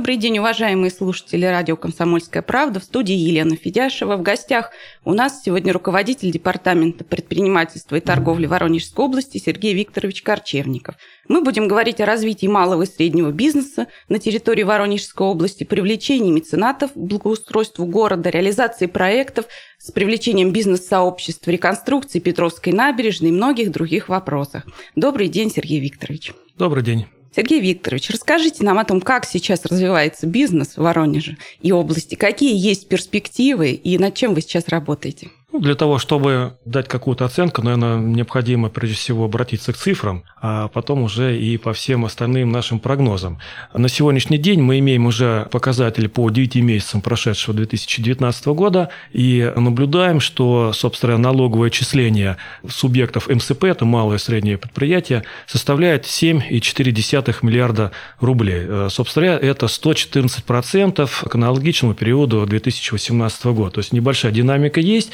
Добрый день, уважаемые слушатели радио «Комсомольская правда». В студии Елена Федяшева. В гостях у нас сегодня руководитель Департамента предпринимательства и торговли Воронежской области Сергей Викторович Корчевников. Мы будем говорить о развитии малого и среднего бизнеса на территории Воронежской области, привлечении меценатов благоустройству города, реализации проектов с привлечением бизнес-сообществ, реконструкции Петровской набережной и многих других вопросах. Добрый день, Сергей Викторович. Добрый день. Сергей Викторович, расскажите нам о том, как сейчас развивается бизнес в Воронеже и области, какие есть перспективы и над чем вы сейчас работаете. Ну, для того, чтобы дать какую-то оценку, наверное, необходимо прежде всего обратиться к цифрам, а потом уже и по всем остальным нашим прогнозам. На сегодняшний день мы имеем уже показатели по 9 месяцам прошедшего 2019 года и наблюдаем, что, собственно, налоговое отчисление субъектов МСП, это малое и среднее предприятие, составляет 7,4 миллиарда рублей. Э, собственно, это 114% к аналогичному периоду 2018 года. То есть небольшая динамика есть,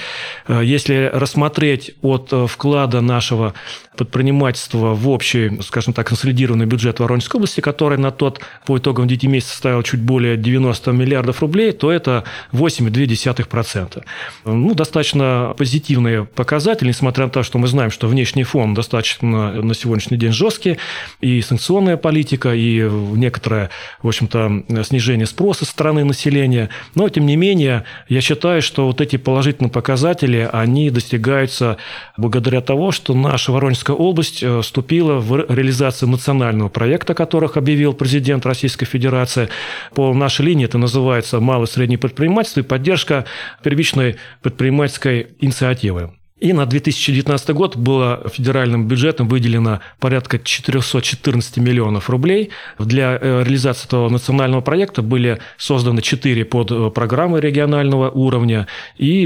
если рассмотреть от э, вклада нашего предпринимательства в общий, скажем так, консолидированный бюджет Воронежской области, который на тот по итогам 9 месяцев составил чуть более 90 миллиардов рублей, то это 8,2%. Ну, достаточно позитивные показатели, несмотря на то, что мы знаем, что внешний фон достаточно на сегодняшний день жесткий, и санкционная политика, и некоторое, в общем-то, снижение спроса со стороны населения. Но, тем не менее, я считаю, что вот эти положительные показатели, они достигаются благодаря тому, что наша Воронежская область э, вступила в реализацию национального проекта, которых объявил президент Российской Федерации. По нашей линии это называется «Малое и среднее предпринимательство» и поддержка первичной предпринимательской инициативы. И на 2019 год было федеральным бюджетом выделено порядка 414 миллионов рублей. Для э, реализации этого национального проекта были созданы четыре подпрограммы регионального уровня. И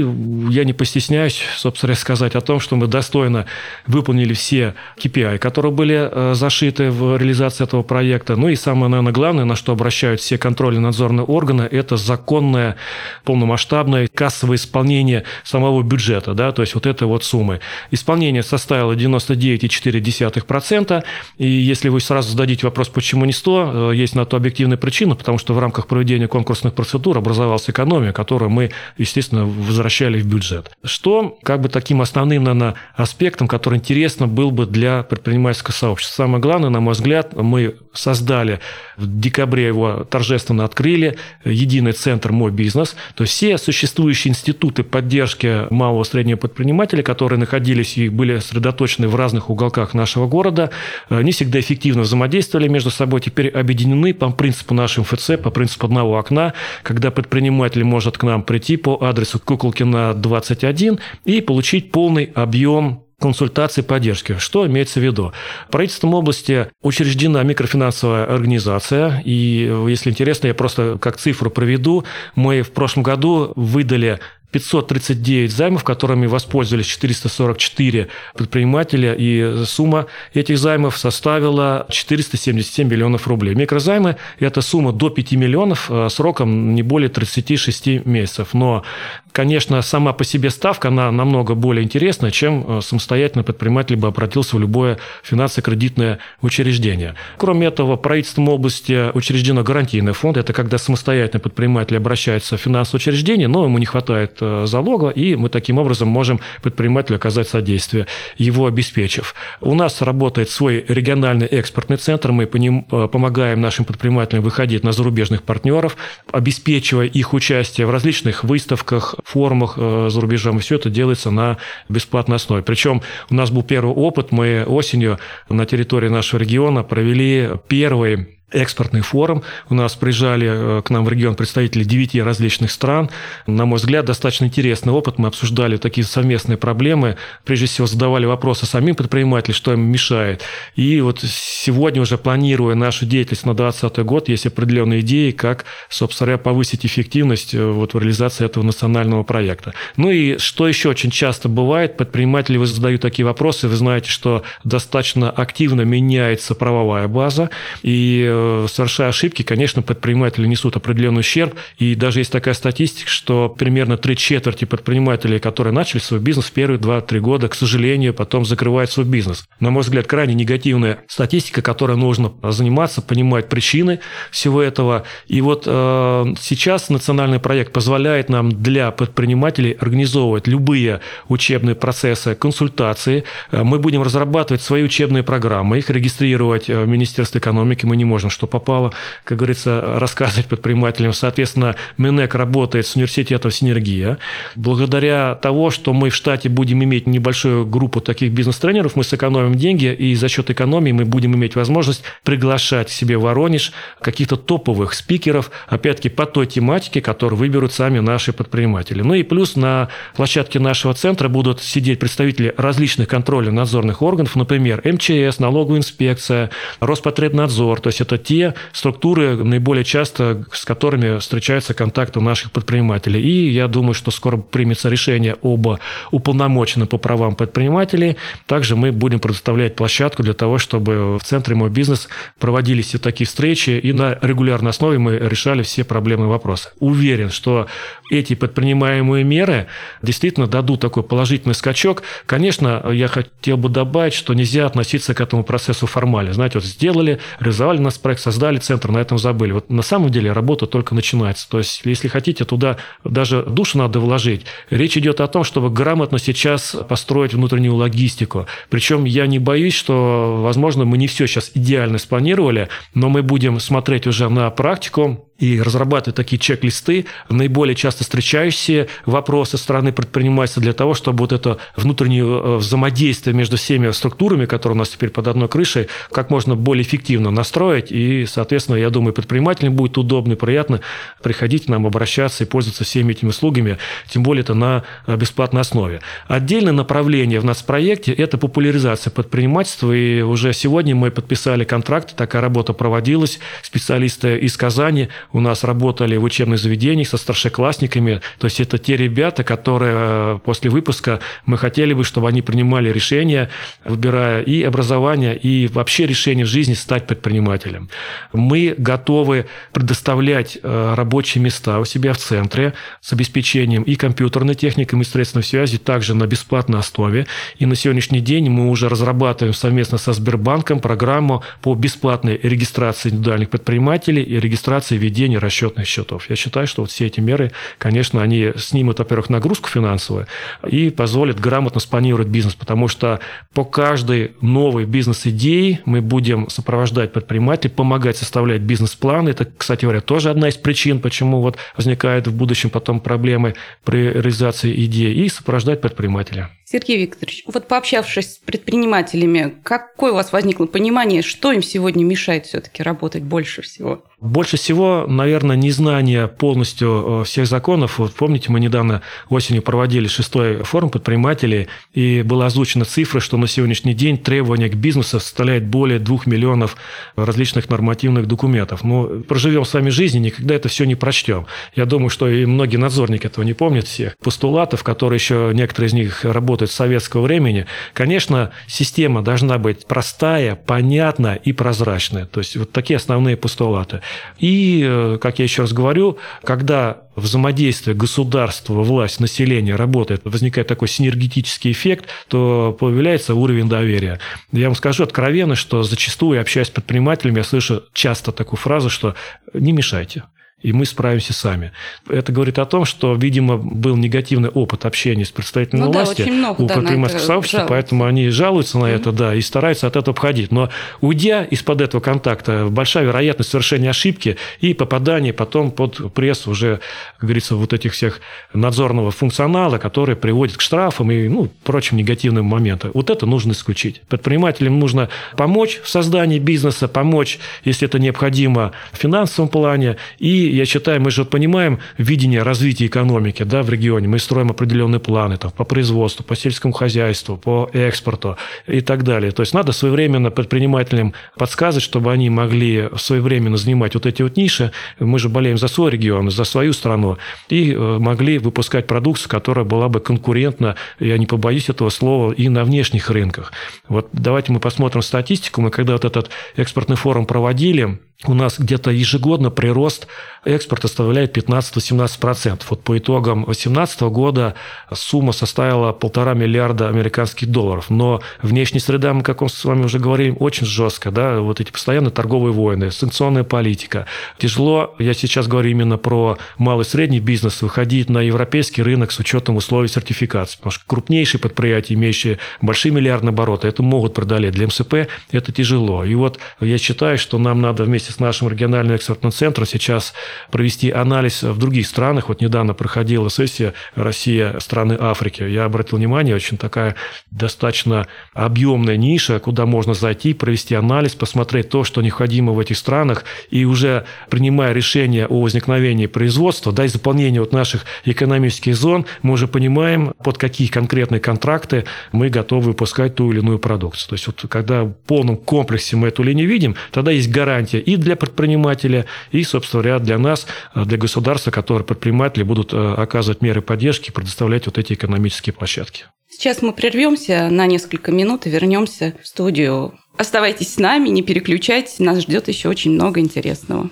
я не постесняюсь, собственно, сказать о том, что мы достойно выполнили все KPI, которые были э, зашиты в реализации этого проекта. Ну и самое, наверное, главное, на что обращают все контрольно-надзорные органы, это законное, полномасштабное кассовое исполнение самого бюджета. Да? То есть вот это этой вот суммы. Исполнение составило 99,4%. И если вы сразу зададите вопрос, почему не 100, э, есть на то объективная причина, потому что в рамках проведения конкурсных процедур образовалась экономия, которую мы, естественно, возвращали в бюджет. Что как бы таким основным, наверное, аспектом, который интересно был бы для предпринимательского сообщества. Самое главное, на мой взгляд, мы создали в декабре его торжественно открыли, единый центр «Мой бизнес». То есть все существующие институты поддержки малого и среднего предпринимателя предприниматели, которые находились и были сосредоточены в разных уголках нашего города, э, не всегда эффективно взаимодействовали между собой, теперь объединены по принципу нашего МФЦ, по принципу одного окна, когда предприниматель может к нам прийти по адресу Куколкина 21 и получить полный объем консультации поддержки. Что имеется в виду? Правительством области учреждена микрофинансовая организация, и, если интересно, я просто как цифру проведу. Мы в прошлом году выдали 539 займов, которыми воспользовались 444 предпринимателя, и сумма этих займов составила 477 миллионов рублей. Микрозаймы – это сумма до 5 миллионов э, сроком не более 36 месяцев. Но, конечно, сама по себе ставка, она намного более интересна, чем э, самостоятельно предприниматель бы обратился в любое финансово-кредитное учреждение. Кроме этого, правительством области учреждено гарантийный фонд. Это когда самостоятельно предприниматель обращается в финансовое учреждение, но ему не хватает залога, и мы таким образом можем предпринимателю оказать содействие, его обеспечив. У нас работает свой региональный экспортный центр, мы по ним э, помогаем нашим предпринимателям выходить на зарубежных партнеров, обеспечивая их участие в различных выставках, форумах э, за рубежом. Все это делается на бесплатной основе. Причем у нас был первый опыт, мы осенью на территории нашего региона провели первый экспортный форум. У нас приезжали э, к нам в регион представители девяти различных стран. На мой взгляд, достаточно интересный опыт. Мы обсуждали такие совместные проблемы. Прежде всего, задавали вопросы самим предпринимателям, что им мешает. И вот сегодня уже планируя нашу деятельность на 2020 год, есть определенные идеи, как, собственно говоря, повысить эффективность э, вот в реализации этого национального проекта. Ну и что еще очень часто бывает, предприниматели вы задают такие вопросы, вы знаете, что достаточно активно меняется правовая база, и э, совершая ошибки, конечно, предприниматели несут определенный ущерб. И даже есть такая статистика, что примерно три четверти предпринимателей, которые начали свой бизнес в первые 2-3 года, к сожалению, потом закрывают свой бизнес. На мой взгляд, крайне негативная статистика, которой нужно заниматься, понимать причины всего этого. И вот э, сейчас национальный проект позволяет нам для предпринимателей организовывать любые учебные процессы, консультации. Э, мы будем разрабатывать свои учебные программы, их регистрировать в Министерстве экономики. Мы не можем, что попало, как говорится, рассказывать предпринимателям. Соответственно, Минэк работает с университетом «Синергия». Благодаря того, что мы в штате будем иметь небольшую группу таких бизнес-тренеров, мы сэкономим деньги, и за счет экономии мы будем иметь возможность приглашать к себе в Воронеж каких-то топовых спикеров, опять-таки по той тематике, которую выберут сами наши предприниматели. Ну и плюс на площадке нашего центра будут сидеть представители различных контрольно-надзорных органов, например, МЧС, налоговая инспекция, Роспотребнадзор. То есть это те структуры, наиболее часто с которыми встречаются контакты наших предпринимателей. И я думаю, что скоро примется решение об уполномоченном по правам предпринимателей. Также мы будем предоставлять площадку для того, чтобы в центре «Мой бизнес» проводились все такие встречи, и на регулярной основе мы решали все проблемы и вопросы. Уверен, что эти предпринимаемые меры действительно дадут такой положительный скачок. Конечно, я хотел бы добавить, что нельзя относиться к этому процессу формально. Знаете, вот сделали, реализовали нас проект, создали центр, на этом забыли. Вот на самом деле работа только начинается. То есть, если хотите, туда даже душу надо вложить. Речь идет о том, чтобы грамотно сейчас построить внутреннюю логистику. Причем я не боюсь, что, возможно, мы не все сейчас идеально спланировали, но мы будем смотреть уже на практику, и разрабатывать такие чек-листы, наиболее часто встречающиеся вопросы стороны предпринимательства для того, чтобы вот это внутреннее э, взаимодействие между всеми структурами, которые у нас теперь под одной крышей, как можно более эффективно настроить. И, соответственно, я думаю, предпринимателям будет удобно и приятно приходить к нам, обращаться и пользоваться всеми этими услугами, тем более это на э, бесплатной основе. Отдельное направление в нас проекте – это популяризация предпринимательства. И уже сегодня мы подписали контракт, такая работа проводилась. Специалисты из Казани у нас работали в учебных заведениях со старшеклассниками. То есть это те ребята, которые э, после выпуска мы хотели бы, чтобы они принимали решения, выбирая и образование, и вообще решение в жизни стать предпринимателем. Мы готовы предоставлять э, рабочие места у себя в центре с обеспечением и компьютерной техникой, и средствами связи, также на бесплатной основе. И на сегодняшний день мы уже разрабатываем совместно со Сбербанком программу по бесплатной регистрации индивидуальных предпринимателей и регистрации ведения ведения расчетных счетов. Я считаю, что вот все эти меры, конечно, они снимут, во-первых, нагрузку финансовую и позволят грамотно спланировать бизнес, потому что по каждой новой бизнес-идее мы будем сопровождать предпринимателей, помогать составлять бизнес-план. Это, кстати говоря, тоже одна из причин, почему вот возникают в будущем потом проблемы при реализации идеи, и сопровождать предпринимателя. Сергей Викторович, вот пообщавшись с предпринимателями, какое у вас возникло понимание, что им сегодня мешает все-таки работать больше всего? Больше всего, наверное, незнание полностью э, всех законов. Вот помните, мы недавно осенью проводили шестой форум предпринимателей, и была озвучена цифра, что на сегодняшний день требования к бизнесу составляет более двух миллионов различных нормативных документов. Ну, проживем с вами жизнь, и никогда это все не прочтем. Я думаю, что и многие надзорники этого не помнят всех постулатов, которые еще некоторые из них работают с советского времени. Конечно, система должна быть простая, понятная и прозрачная. То есть вот такие основные постулаты. И, э, как я еще раз говорю, когда взаимодействие государства, власть, населения работает, возникает такой синергетический эффект, то появляется уровень доверия. Я вам скажу откровенно, что зачастую, общаясь с предпринимателями, я слышу часто такую фразу, что не мешайте и мы справимся сами. Это говорит о том, что, видимо, был негативный опыт общения с представителями ну, власти да, много, у да, предпринимательского сообщества, жалуются. поэтому они жалуются на mm-hmm. это, да, и стараются от этого обходить. Но уйдя из-под этого контакта, большая вероятность совершения ошибки и попадания потом под пресс уже, как говорится, вот этих всех надзорного функционала, который приводит к штрафам и ну, прочим негативным моментам. Вот это нужно исключить. Предпринимателям нужно помочь в создании бизнеса, помочь, если это необходимо, в финансовом плане и я считаю, мы же понимаем видение развития экономики да, в регионе. Мы строим определенные планы там, по производству, по сельскому хозяйству, по экспорту и так далее. То есть надо своевременно предпринимателям подсказывать, чтобы они могли своевременно занимать вот эти вот ниши. Мы же болеем за свой регион, за свою страну. И э, могли выпускать продукцию, которая была бы конкурентна, я не побоюсь этого слова, и на внешних рынках. Вот давайте мы посмотрим статистику. Мы когда вот этот экспортный форум проводили, у нас где-то ежегодно прирост экспорта составляет 15-17%. Вот по итогам 2018 года сумма составила полтора миллиарда американских долларов. Но внешняя среда, мы, как мы с вами уже говорили, очень жестко. Да? Вот эти постоянные торговые войны, санкционная политика. Тяжело, я сейчас говорю именно про малый и средний бизнес, выходить на европейский рынок с учетом условий сертификации. Потому что крупнейшие предприятия, имеющие большие миллиардные обороты, это могут преодолеть. Для МСП это тяжело. И вот я считаю, что нам надо вместе с нашим региональным экспортным центром сейчас провести анализ в других странах. Вот недавно проходила сессия Россия, страны Африки. Я обратил внимание, очень такая достаточно объемная ниша, куда можно зайти, провести анализ, посмотреть то, что необходимо в этих странах, и уже принимая решение о возникновении производства, да, и заполнении вот наших экономических зон, мы уже понимаем, под какие конкретные контракты мы готовы выпускать ту или иную продукцию. То есть вот когда в полном комплексе мы эту линию видим, тогда есть гарантия и для предпринимателя, и, собственно говоря, для нас, для государства, которые предприниматели будут э, оказывать меры поддержки, предоставлять вот эти экономические площадки. Сейчас мы прервемся на несколько минут и вернемся в студию. Оставайтесь с нами, не переключайтесь, нас ждет еще очень много интересного.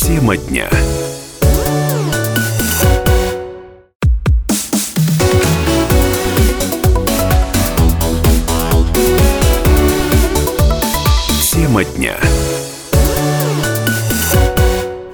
Тема дня. Тема дня.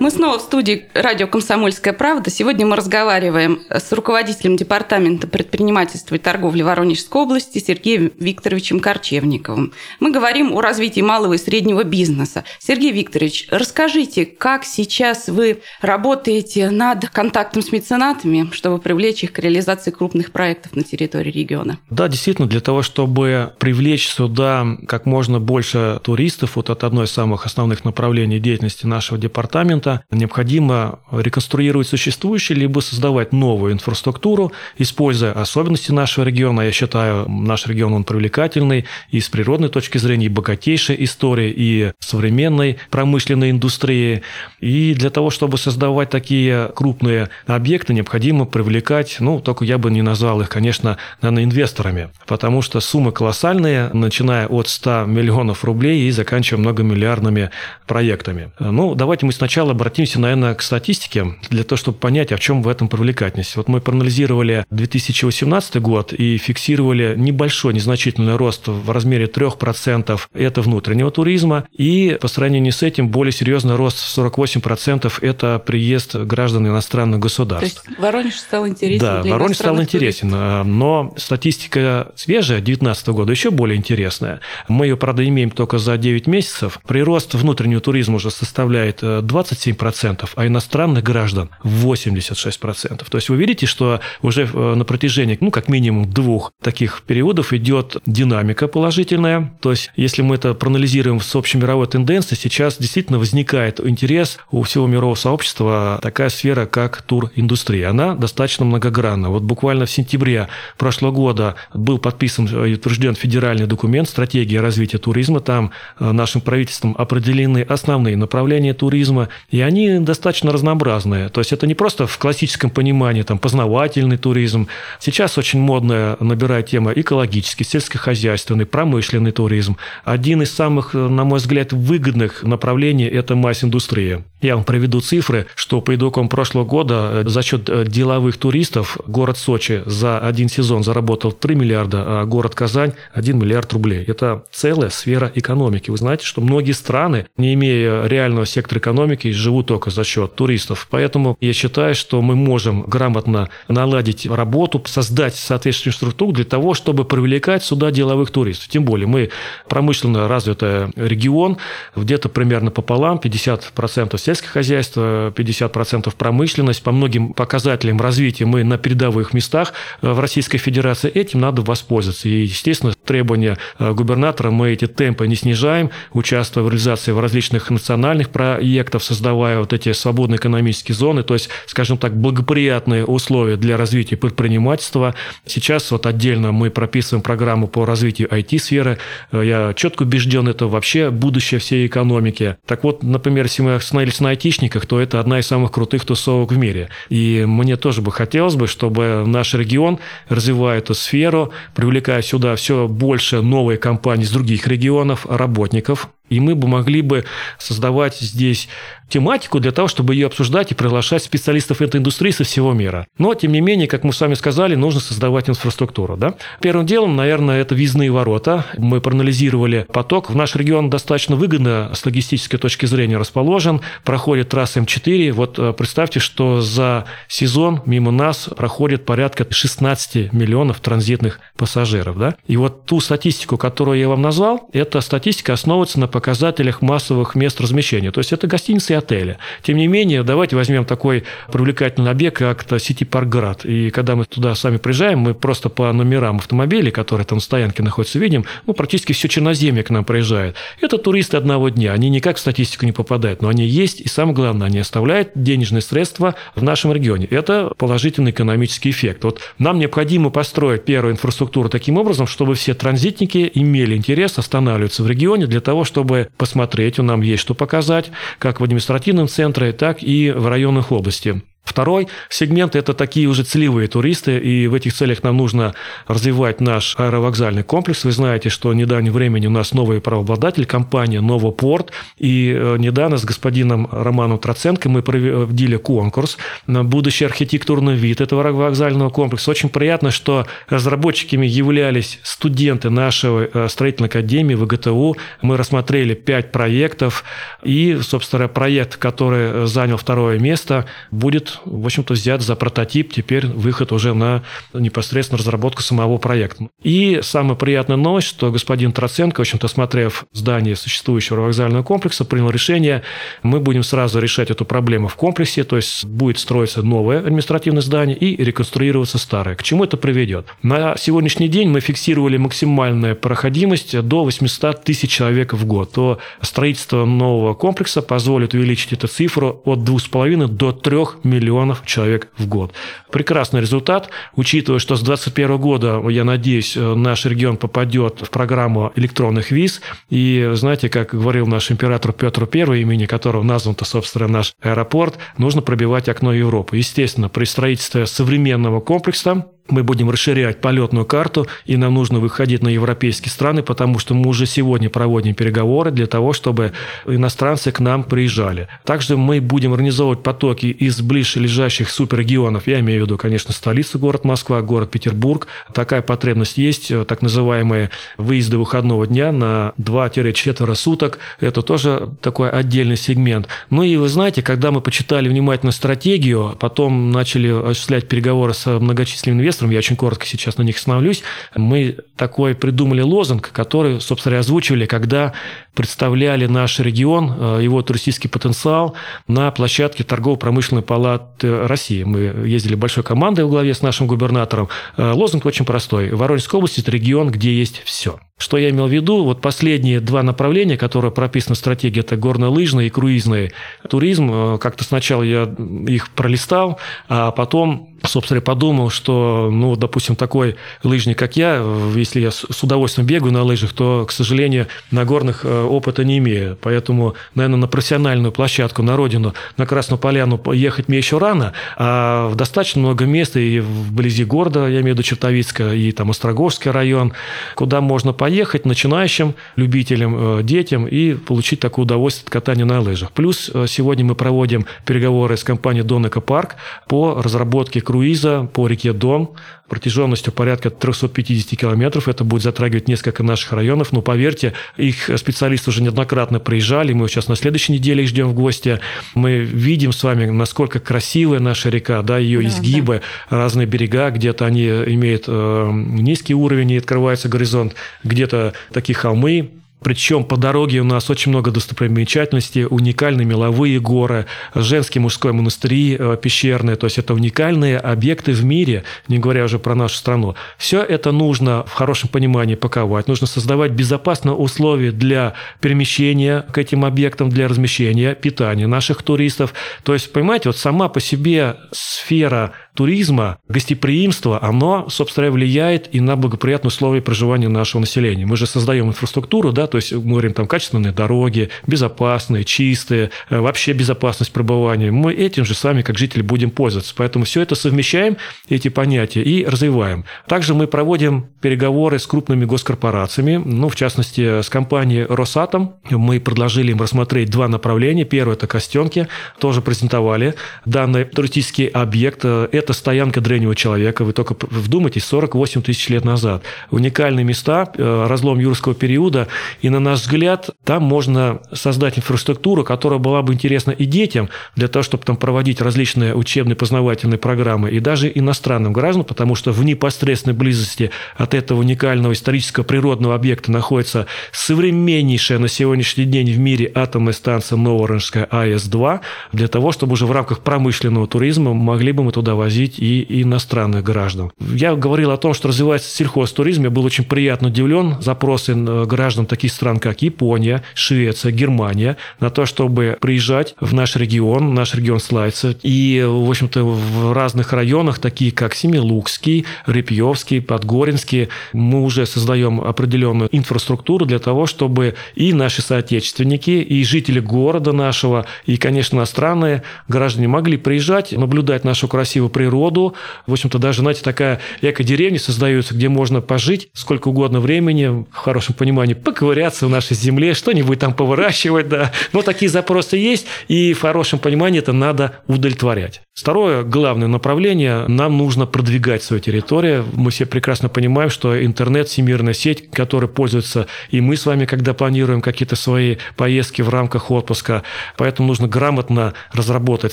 Мы снова в студии радио «Комсомольская правда». Сегодня мы разговариваем с руководителем Департамента предпринимательства и торговли Воронежской области Сергеем Викторовичем Корчевниковым. Мы говорим о развитии малого и среднего бизнеса. Сергей Викторович, расскажите, как сейчас вы работаете над контактом с меценатами, чтобы привлечь их к реализации крупных проектов на территории региона? Да, действительно, для того, чтобы привлечь сюда как можно больше туристов, вот это одно из самых основных направлений деятельности нашего департамента, необходимо реконструировать существующие, либо создавать новую инфраструктуру, используя особенности нашего региона. Я считаю, наш регион он привлекательный и с природной точки зрения, и богатейшая история, и современной промышленной индустрии. И для того, чтобы создавать такие крупные объекты, необходимо привлекать, ну, только я бы не назвал их, конечно, наверное, инвесторами, потому что суммы колоссальные, начиная от 100 миллионов рублей и заканчивая многомиллиардными проектами. Ну, давайте мы сначала обратимся, наверное, к статистике, для того, чтобы понять, а в чем в этом привлекательность. Вот мы проанализировали 2018 год и фиксировали небольшой, незначительный рост в размере 3% это внутреннего туризма, и по сравнению с этим более серьезный рост в 48% это приезд граждан иностранных государств. То есть Воронеж стал интересен Да, для Воронеж стал интересен, туристов. но статистика свежая, 2019 года, еще более интересная. Мы ее, правда, имеем только за 9 месяцев. Прирост внутреннего туризма уже составляет 27 27%, а иностранных граждан 86%. То есть вы видите, что уже э, на протяжении, ну, как минимум двух таких периодов идет динамика положительная. То есть если мы это проанализируем с общемировой тенденцией, сейчас действительно возникает интерес у всего мирового сообщества такая сфера, как туриндустрия. Она достаточно многогранна. Вот буквально в сентябре прошлого года был подписан и утвержден федеральный документ «Стратегия развития туризма». Там э, нашим правительством определены основные направления туризма, и они достаточно разнообразные. То есть это не просто в классическом понимании там, познавательный туризм. Сейчас очень модная набирает тема экологический, сельскохозяйственный, промышленный туризм. Один из самых, на мой взгляд, выгодных направлений – это масс-индустрия. Я вам приведу цифры, что по итогам прошлого года э, за счет э, деловых туристов город Сочи за один сезон заработал 3 миллиарда, а город Казань – 1 миллиард рублей. Это целая сфера экономики. Вы знаете, что многие страны, не имея реального сектора экономики, живут только за счет туристов. Поэтому я считаю, что мы можем грамотно наладить работу, создать соответствующую структуру для того, чтобы привлекать сюда деловых туристов. Тем более мы промышленно развитый регион, где-то примерно пополам, 50% всех сельское хозяйство, 50% промышленность. По многим показателям развития мы на передовых местах в Российской Федерации. Этим надо воспользоваться. И, естественно, требования губернатора мы эти темпы не снижаем, участвуя в реализации в различных национальных проектах, создавая вот эти свободные экономические зоны, то есть, скажем так, благоприятные условия для развития предпринимательства. Сейчас вот отдельно мы прописываем программу по развитию IT-сферы. Я четко убежден, это вообще будущее всей экономики. Так вот, например, если мы остановились на айтишниках, то это одна из самых крутых тусовок в мире. И мне тоже бы хотелось бы, чтобы наш регион, развивая эту сферу, привлекая сюда все больше новые компании из других регионов, работников, и мы бы могли бы создавать здесь тематику для того, чтобы ее обсуждать и приглашать специалистов этой индустрии со всего мира. Но, тем не менее, как мы с вами сказали, нужно создавать инфраструктуру. Да? Первым делом, наверное, это визные ворота. Мы проанализировали поток. В наш регион достаточно выгодно с логистической точки зрения расположен. Проходит трасса М4. Вот э, представьте, что за сезон мимо нас проходит порядка 16 миллионов транзитных пассажиров. Да? И вот ту статистику, которую я вам назвал, эта статистика основывается на показателях массовых мест размещения. То есть это гостиницы и отели. Тем не менее, давайте возьмем такой привлекательный объект, как Сити Паркград. И когда мы туда сами приезжаем, мы просто по номерам автомобилей, которые там в стоянке находятся, видим, ну, практически все Черноземье к нам приезжает. Это туристы одного дня. Они никак в статистику не попадают, но они есть, и самое главное, они оставляют денежные средства в нашем регионе. Это положительный экономический эффект. Вот нам необходимо построить первую инфраструктуру таким образом, чтобы все транзитники имели интерес останавливаться в регионе для того, чтобы посмотреть, нам есть что показать, как в административном центре, так и в районах области. Второй сегмент – это такие уже целевые туристы, и в этих целях нам нужно развивать наш аэровокзальный комплекс. Вы знаете, что в недавнем времени у нас новый правообладатель, компания «Новопорт», и э, недавно с господином Романом Троценко мы провели конкурс на будущий архитектурный вид этого аэровокзального комплекса. Очень приятно, что разработчиками являлись студенты нашего э, строительной академии ВГТУ. Мы рассмотрели пять проектов, и, собственно, проект, который занял второе место, будет в общем-то, взят за прототип, теперь выход уже на непосредственно разработку самого проекта. И самая приятная новость, что господин Троценко, в общем-то, смотрев здание существующего вокзального комплекса, принял решение, мы будем сразу решать эту проблему в комплексе, то есть будет строиться новое административное здание и реконструироваться старое. К чему это приведет? На сегодняшний день мы фиксировали максимальную проходимость до 800 тысяч человек в год. То строительство нового комплекса позволит увеличить эту цифру от 2,5 до 3 миллионов миллионов человек в год. Прекрасный результат, учитывая, что с 2021 года, я надеюсь, э, наш регион попадет в программу электронных виз. И знаете, как говорил наш император Петр I, имени которого назван-то, собственно, наш аэропорт, нужно пробивать окно Европы. Естественно, при строительстве современного комплекса мы будем расширять полетную карту, и нам нужно выходить на европейские страны, потому что мы уже сегодня проводим переговоры для того, чтобы иностранцы к нам приезжали. Также мы будем организовывать потоки из ближайших суперрегионов, я имею в виду, конечно, столицу, город Москва, город Петербург. Такая потребность есть, э, так называемые выезды выходного дня на 2-4 суток. Это тоже такой отдельный сегмент. Ну и вы знаете, когда мы почитали внимательно стратегию, потом начали осуществлять переговоры с многочисленными инвесторам, я очень коротко сейчас на них остановлюсь, мы такой придумали лозунг, который, собственно, озвучивали, когда представляли наш регион, э, его туристический потенциал на площадке торгово-промышленной палаты России. Мы ездили большой командой в главе с нашим губернатором. Э, лозунг очень простой. Воронежская область – это регион, где есть все. Что я имел в виду? Вот последние два направления, которые прописаны в стратегии, это горно-лыжный и круизный туризм. Э, как-то сначала я их пролистал, а потом, собственно, подумал, что, ну, допустим, такой лыжник, как я, если я с удовольствием бегаю на лыжах, то, к сожалению, на горных э, опыта не имею. Поэтому, наверное, на профессиональную площадку, на родину, на Красную Поляну ехать мне еще рано, а достаточно много мест и вблизи города, я имею в виду Чертовицка, и там Острогожский район, куда можно поехать начинающим любителям, э, детям и получить такое удовольствие от катания на лыжах. Плюс э, сегодня мы проводим переговоры с компанией Дон Парк по разработке круиза по реке Дон протяженностью порядка 350 километров. Это будет затрагивать несколько наших районов. Но поверьте, их специалисты уже неоднократно приезжали. Мы сейчас на следующей неделе их ждем в гости. Мы видим с вами, насколько красивая наша река, да, ее да, изгибы, да. разные берега. Где-то они имеют э, низкий уровень и открывается горизонт, где где-то такие холмы, Причем по дороге у нас очень много достопримечательностей, уникальные меловые горы, женский мужской монастыри э, пещерные, то есть это уникальные объекты в мире, не говоря уже про нашу страну. Все это нужно в хорошем понимании паковать, нужно создавать безопасные условия для перемещения к этим объектам, для размещения, питания наших туристов. То есть, понимаете, вот сама по себе сфера туризма, гостеприимства, оно, собственно, влияет и на благоприятные условия проживания нашего населения. Мы же создаем инфраструктуру, да, то есть мы говорим там качественные дороги, безопасные, чистые, э, вообще безопасность пребывания. Мы этим же сами, как жители, будем пользоваться. Поэтому все это совмещаем, эти понятия, и развиваем. Также мы проводим переговоры с крупными госкорпорациями, ну, в частности, с компанией «Росатом». Мы предложили им рассмотреть два направления. Первое – это Костенки, тоже презентовали данный туристический объект. Это стоянка древнего человека. Вы только вдумайтесь, 48 тысяч лет назад. Уникальные места, э, разлом юрского периода. И, на наш взгляд, там можно создать инфраструктуру, которая была бы интересна и детям, для того, чтобы там проводить различные учебные познавательные программы, и даже иностранным гражданам, потому что в непосредственной близости от этого уникального исторического природного объекта находится современнейшая на сегодняшний день в мире атомная станция Новорожская АЭС-2, для того, чтобы уже в рамках промышленного туризма могли бы мы туда возить и иностранных граждан. Я говорил о том, что развивается сельхозтуризм. Я был очень приятно удивлен запросы э, граждан таких стран, как Япония, Швеция, Германия, на то, чтобы приезжать в наш регион, наш регион славится. И, в общем-то, в разных районах, такие как Семилукский, Репьевский, Подгоринский, мы уже создаем определенную инфраструктуру для того, чтобы и наши соотечественники, и жители города нашего, и, конечно, иностранные граждане могли приезжать, наблюдать нашу красивую природу. В общем-то, даже, знаете, такая эко-деревня создается, где можно пожить сколько угодно времени, в хорошем понимании, поковыряться в нашей земле, что-нибудь там поворачивать, да. Но такие запросы есть, и в хорошем понимании это надо удовлетворять. Второе главное направление – нам нужно продвигать свою территорию. Мы все прекрасно понимаем, что интернет – всемирная сеть, которой пользуются и мы с вами, когда планируем какие-то свои поездки в рамках отпуска. Поэтому нужно грамотно разработать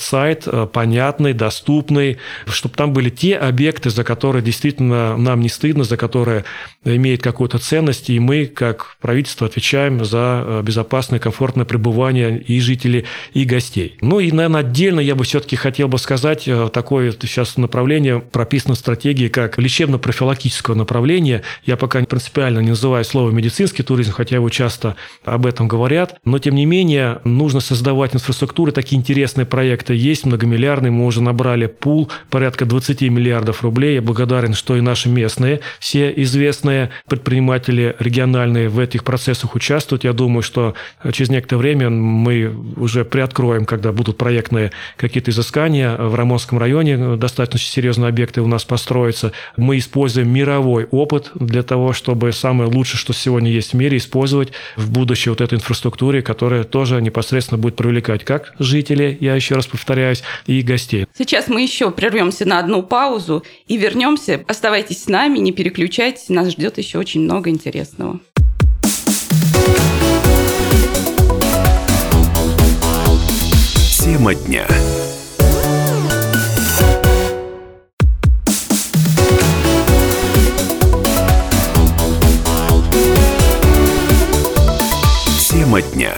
сайт, э, понятный, доступный, чтобы там были те объекты, за которые действительно нам не стыдно, за которые имеют какую-то ценность, и мы, как правительство, отвечаем за э, безопасное, комфортное пребывание и жителей, и гостей. Ну и, наверное, отдельно я бы все-таки хотел бы сказать, сказать, э, такое сейчас направление прописано в стратегии как лечебно-профилактического направления. Я пока принципиально не называю слово медицинский туризм, хотя его часто об этом говорят. Но, тем не менее, нужно создавать инфраструктуры. Такие интересные проекты есть, многомиллиардные. Мы уже набрали пул порядка 20 миллиардов рублей. Я благодарен, что и наши местные, все известные предприниматели региональные в этих процессах участвуют. Я думаю, что через некоторое время мы уже приоткроем, когда будут проектные какие-то изыскания в Рамонском районе э, достаточно серьезные объекты у нас построятся. Мы используем мировой опыт для того, чтобы самое лучшее, что сегодня есть в мире, использовать в будущей вот этой инфраструктуре, которая тоже непосредственно будет привлекать как жителей, я еще раз повторяюсь, и гостей. Сейчас мы еще прервемся на одну паузу и вернемся. Оставайтесь с нами, не переключайтесь, нас ждет еще очень много интересного. Тема дня. Тема дня.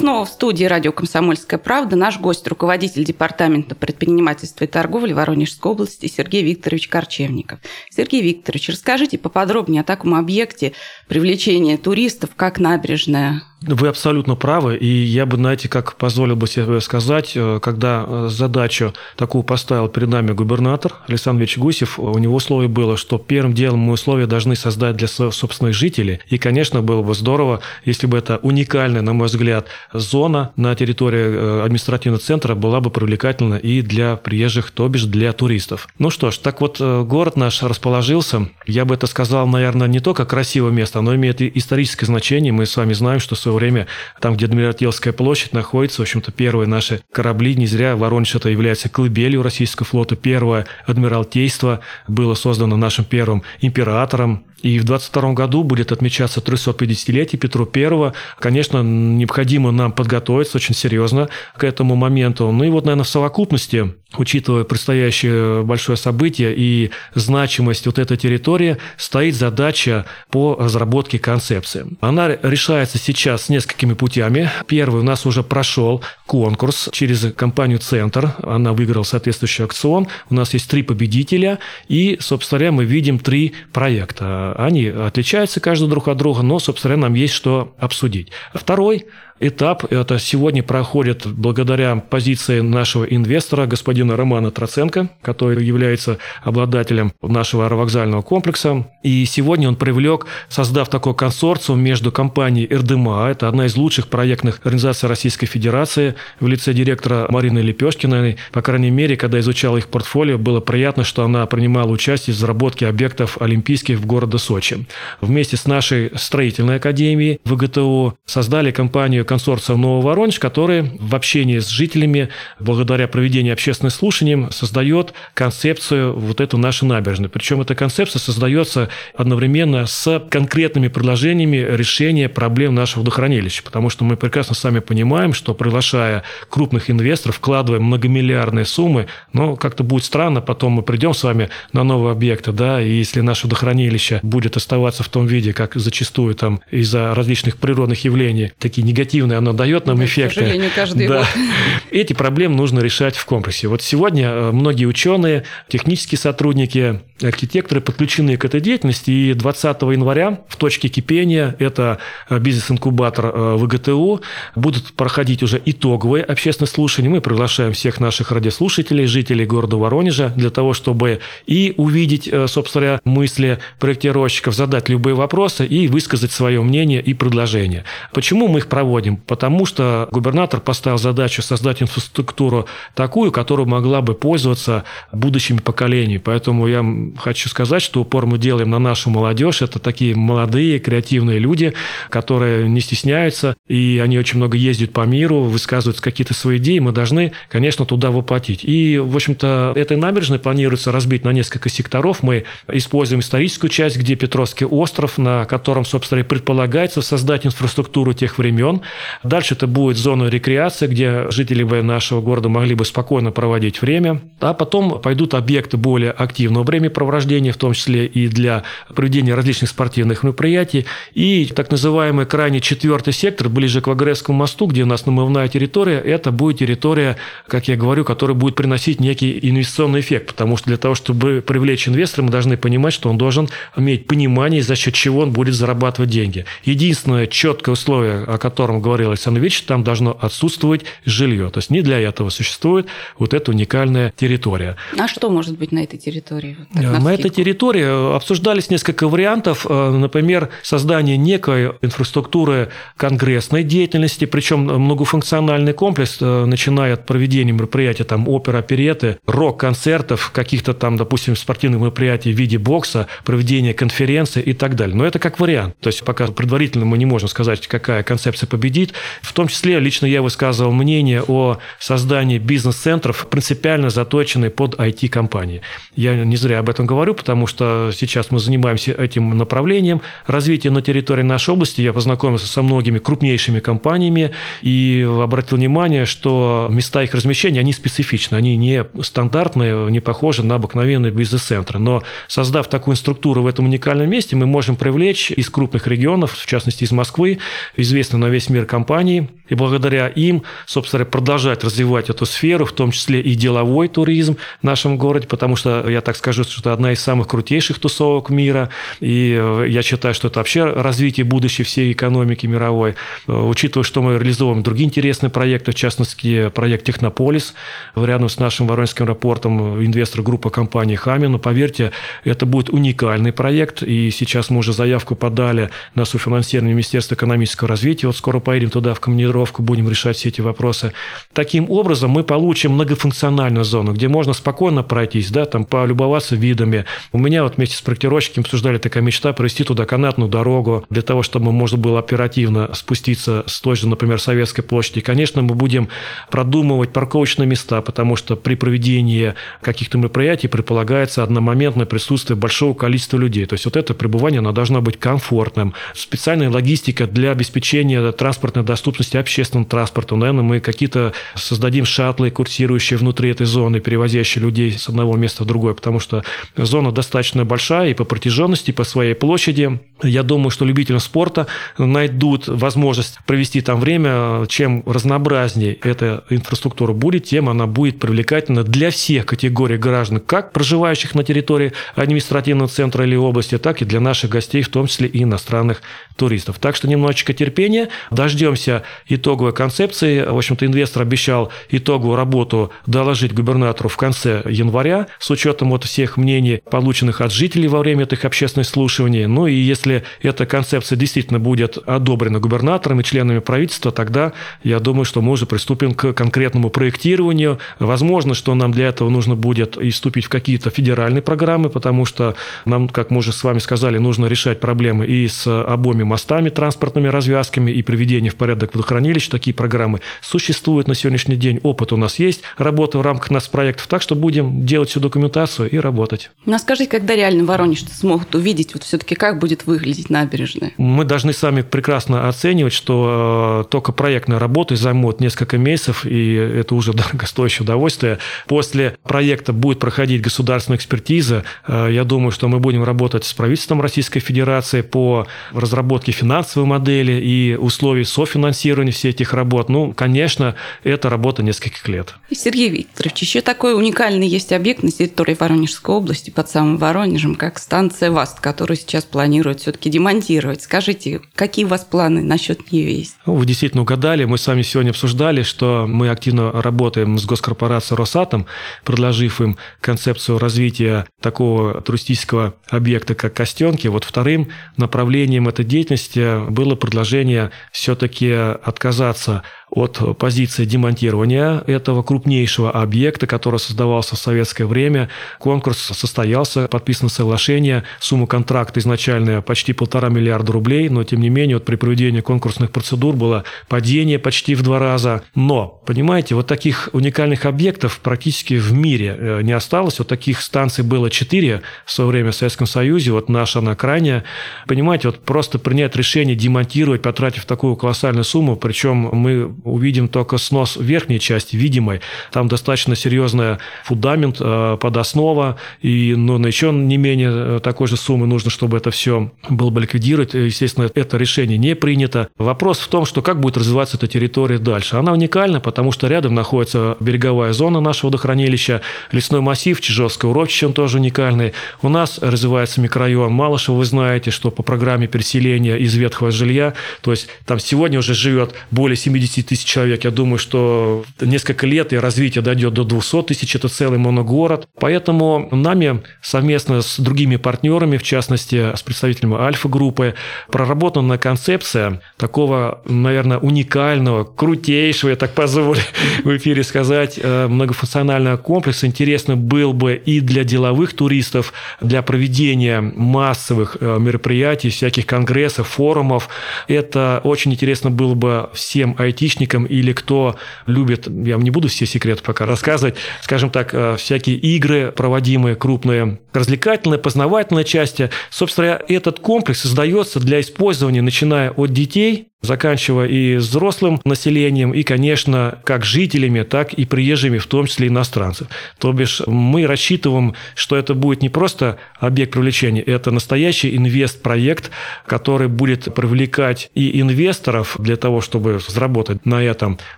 Снова в студии радио «Комсомольская правда». Наш гость – руководитель Департамента предпринимательства и торговли Воронежской области Сергей Викторович Корчевников. Сергей Викторович, расскажите поподробнее о таком объекте привлечения туристов, как набережная вы абсолютно правы, и я бы, знаете, как позволил бы себе сказать, э, когда э, задачу такую поставил перед нами губернатор Александр Ильич Гусев, у него условие было, что первым делом мы условия должны создать для собственных жителей, и, конечно, было бы здорово, если бы эта уникальная, на мой взгляд, зона на территории э, административного центра была бы привлекательна и для приезжих, то бишь для туристов. Ну что ж, так вот, город наш расположился, я бы это сказал, наверное, не только красивое место, оно имеет историческое значение, мы с вами знаем, что свое время там, где Адмиралтейская площадь находится, в общем-то, первые наши корабли, не зря Воронеж это является колыбелью российского флота. Первое Адмиралтейство было создано нашим первым императором и в 2022 году будет отмечаться 350-летие Петру Первого. Конечно, необходимо нам подготовиться очень серьезно к этому моменту. Ну и вот, наверное, в совокупности, учитывая предстоящее большое событие и значимость вот этой территории, стоит задача по разработке концепции. Она решается сейчас несколькими путями. Первый у нас уже прошел конкурс через компанию «Центр». Она выиграла соответствующий аукцион. У нас есть три победителя, и, собственно говоря, мы видим три проекта. Они отличаются каждый друг от друга, но, собственно нам есть что обсудить. Второй этап. Это сегодня проходит благодаря позиции нашего инвестора, господина Романа Троценко, который является обладателем нашего аэровокзального комплекса. И сегодня он привлек, создав такой консорциум между компанией РДМА, это одна из лучших проектных организаций Российской Федерации, в лице директора Марины Лепешкиной. По крайней мере, когда изучал их портфолио, было приятно, что она принимала участие в разработке объектов олимпийских в городе Сочи. Вместе с нашей строительной академией ВГТУ создали компанию консорциум Нововоронеж, который в общении с жителями, благодаря проведению общественных слушаний, создает концепцию вот эту нашей набережной. Причем эта концепция создается одновременно с конкретными предложениями решения проблем нашего водохранилища, потому что мы прекрасно сами понимаем, что приглашая крупных инвесторов, вкладывая многомиллиардные суммы, но как-то будет странно, потом мы придем с вами на новые объекты, да, и если наше водохранилище будет оставаться в том виде, как зачастую там из-за различных природных явлений, такие негативные негативное оно дает нам да, эффекты. К сожалению, каждый да. год. Эти проблемы нужно решать в комплексе. Вот сегодня э, многие ученые, технические сотрудники, архитекторы подключены к этой деятельности, и 20 января в точке кипения, это э, бизнес-инкубатор э, ВГТУ, будут проходить уже итоговые общественные слушания. Мы приглашаем всех наших радиослушателей, жителей города Воронежа, для того, чтобы и увидеть, собственно говоря, мысли проектировщиков, задать любые вопросы и высказать свое мнение и предложение. Почему мы их проводим? Проводим? Потому что губернатор поставил задачу создать инфраструктуру такую, которую могла бы пользоваться будущими поколениями. Поэтому я хочу сказать, что упор мы делаем на нашу молодежь. Это такие молодые, креативные люди, которые не стесняются, и они очень много ездят по миру, высказывают какие-то свои идеи. Мы должны, конечно, туда воплотить. И, в общем-то, этой набережной планируется разбить на несколько секторов. Мы используем историческую часть, где Петровский остров, на котором, собственно, и предполагается создать инфраструктуру тех времен. Дальше это будет зона рекреации, где жители нашего города могли бы спокойно проводить время. А потом пойдут объекты более активного времяпровождения, в том числе и для проведения различных спортивных мероприятий. И так называемый крайне четвертый сектор, ближе к Вагревскому мосту, где у нас намывная территория, это будет территория, как я говорю, которая будет приносить некий инвестиционный эффект. Потому что для того, чтобы привлечь инвестора, мы должны понимать, что он должен иметь понимание, за счет чего он будет зарабатывать деньги. Единственное четкое условие, о котором говорил Александр Ильич, там должно отсутствовать жилье. То есть не для этого существует вот эта уникальная территория. А что может быть на этой территории? Вот так, на, на этой территории обсуждались несколько вариантов. Э, например, создание некой инфраструктуры конгрессной деятельности, причем многофункциональный комплекс, э, начиная от проведения мероприятий, там, опера, опереты, рок-концертов, каких-то там, допустим, спортивных мероприятий в виде бокса, проведения конференций и так далее. Но это как вариант. То есть пока предварительно мы не можем сказать, какая концепция победит победит. В том числе лично я высказывал мнение о создании бизнес-центров, принципиально заточенных под IT-компании. Я не зря об этом говорю, потому что сейчас мы занимаемся этим направлением развития на территории нашей области. Я познакомился со многими крупнейшими компаниями и обратил внимание, что места их размещения, они специфичны, они не стандартные, не похожи на обыкновенные бизнес-центры. Но создав такую структуру в этом уникальном месте, мы можем привлечь из крупных регионов, в частности из Москвы, известно на весь мир мир компаний, и благодаря им, собственно, продолжать развивать эту сферу, в том числе и деловой туризм в нашем городе, потому что, я так скажу, что это одна из самых крутейших тусовок мира, и э, я считаю, что это вообще развитие будущей всей экономики мировой. Э, учитывая, что мы реализовываем другие интересные проекты, в частности, проект «Технополис», рядом с нашим Воронежским аэропортом, инвестор группа компании «Хамин», но поверьте, это будет уникальный проект, и сейчас мы уже заявку подали на софинансирование Министерства экономического развития, вот скоро поедем туда в командировку, будем решать все эти вопросы. Таким образом, мы получим многофункциональную зону, где можно спокойно пройтись, да, там полюбоваться видами. У меня вот вместе с проектировщиком обсуждали такая мечта провести туда канатную дорогу для того, чтобы можно было оперативно спуститься с той же, например, Советской площади. Конечно, мы будем продумывать парковочные места, потому что при проведении каких-то мероприятий предполагается одномоментное присутствие большого количества людей. То есть вот это пребывание, оно должно быть комфортным. Специальная логистика для обеспечения транспортной доступности общественным транспортом. Наверное, мы какие-то создадим шаттлы, курсирующие внутри этой зоны, перевозящие людей с одного места в другое, потому что зона достаточно большая и по протяженности, и по своей площади. Я думаю, что любителям спорта найдут возможность провести там время. Чем разнообразнее эта инфраструктура будет, тем она будет привлекательна для всех категорий граждан, как проживающих на территории административного центра или области, так и для наших гостей, в том числе и иностранных туристов. Так что немножечко терпения, дождемся итоговой концепции. В общем-то, инвестор обещал итоговую работу доложить губернатору в конце января с учетом вот всех мнений, полученных от жителей во время этих общественных слушаний. Ну и если эта концепция действительно будет одобрена губернатором и членами правительства, тогда я думаю, что мы уже приступим к конкретному проектированию. Возможно, что нам для этого нужно будет и вступить в какие-то федеральные программы, потому что нам, как мы уже с вами сказали, нужно решать проблемы и с обоими мостами, транспортными развязками, и приведение в порядок водохранилищ. Такие программы существуют на сегодняшний день. Опыт у нас есть, работа в рамках нас проектов. Так что будем делать всю документацию и работать. Ну, а скажите, когда реально Воронеж смогут увидеть, вот все-таки как будет выглядеть набережная? Мы должны сами прекрасно оценивать, что э, только проектная работа займет несколько месяцев, и это уже дорогостоящее удовольствие. После проекта будет проходить государственная экспертиза. Э, я думаю, что мы будем работать с правительством Российской Федерации по разработке финансовой модели и условий софинансирования всех этих работ. Ну, конечно, это работа нескольких лет. Сергей Викторович, еще такой уникальный есть объект на территории Воронежской области под самым Воронежем, как станция ВАСТ, которую сейчас планируют все-таки демонтировать. Скажите, какие у вас планы насчет нее есть? Ну, вы действительно угадали. Мы с вами сегодня обсуждали, что мы активно работаем с госкорпорацией «Росатом», предложив им концепцию развития такого туристического объекта, как Костенки. Вот вторым направлением этой деятельности было предложение все-таки отказаться от позиции демонтирования этого крупнейшего объекта, который создавался в советское время. Конкурс состоялся, подписано соглашение, сумма контракта изначальная почти полтора миллиарда рублей, но тем не менее вот при проведении конкурсных процедур было падение почти в два раза. Но, понимаете, вот таких уникальных объектов практически в мире э, не осталось. Вот таких станций было четыре в свое время в Советском Союзе, вот наша она крайняя. Понимаете, вот просто принять решение демонтировать, потратив такую колоссальную сумму, причем мы увидим только снос верхней части, видимой. Там достаточно серьезный фундамент, э, подоснова, и ну, на еще не менее э, такой же суммы нужно, чтобы это все было бы ликвидировать. Естественно, это решение не принято. Вопрос в том, что как будет развиваться эта территория дальше. Она уникальна, потому что рядом находится береговая зона нашего водохранилища, лесной массив, Чижовское урочище, он тоже уникальный. У нас развивается микрорайон Малышево, вы знаете, что по программе переселения из ветхого жилья, то есть там сегодня уже живет более 70 тысяч человек. Я думаю, что несколько лет и развитие дойдет до 200 тысяч. Это целый моногород. Поэтому нами совместно с другими партнерами, в частности, с представителями Альфа-группы, проработана концепция такого, наверное, уникального, крутейшего, я так позволю в эфире сказать, э, многофункционального комплекса. Интересно был бы и для деловых туристов, для проведения массовых э, мероприятий, всяких конгрессов, форумов. Это очень интересно было бы всем айтишникам, поклонникам или кто любит, я вам не буду все секреты пока рассказывать, скажем так, э, всякие игры проводимые, крупные, развлекательные, познавательные части. Собственно, этот комплекс создается для использования, начиная от детей заканчивая и взрослым населением, и, конечно, как жителями, так и приезжими, в том числе иностранцев. То бишь мы рассчитываем, что это будет не просто объект привлечения, это настоящий инвест-проект, который будет привлекать и инвесторов для того, чтобы заработать на этом.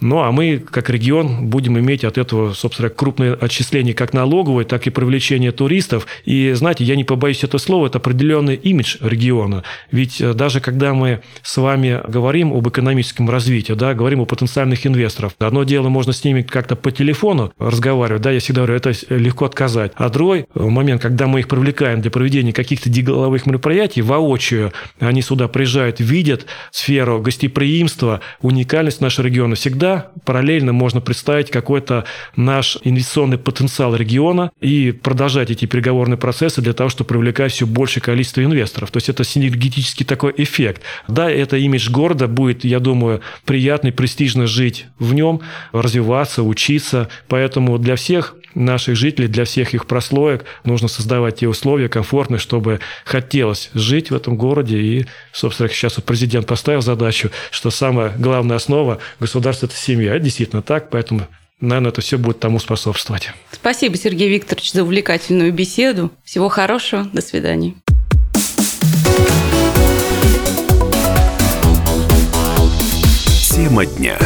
Ну, а мы, как регион, будем иметь от этого, собственно, крупные отчисления как налоговые, так и привлечение туристов. И, знаете, я не побоюсь этого слова, это определенный имидж региона. Ведь э, даже когда мы с вами говорим говорим об экономическом развитии, да, говорим о потенциальных инвесторов. Одно дело, можно с ними как-то по телефону разговаривать, да, я всегда говорю, это легко отказать. А другой момент, когда мы их привлекаем для проведения каких-то деловых мероприятий, воочию, они сюда приезжают, видят сферу гостеприимства, уникальность нашего региона. Всегда параллельно можно представить какой-то наш инвестиционный потенциал региона и продолжать эти переговорные процессы для того, чтобы привлекать все большее количество инвесторов. То есть это синергетический такой эффект. Да, это имидж города будет, я думаю, приятный, престижно жить в нем, развиваться, учиться. Поэтому для всех наших жителей, для всех их прослоек нужно создавать те условия комфортные, чтобы хотелось жить в этом городе. И, собственно, сейчас президент поставил задачу, что самая главная основа государства – это семья. Это действительно так, поэтому наверное, это все будет тому способствовать. Спасибо, Сергей Викторович, за увлекательную беседу. Всего хорошего. До свидания. Тема дня.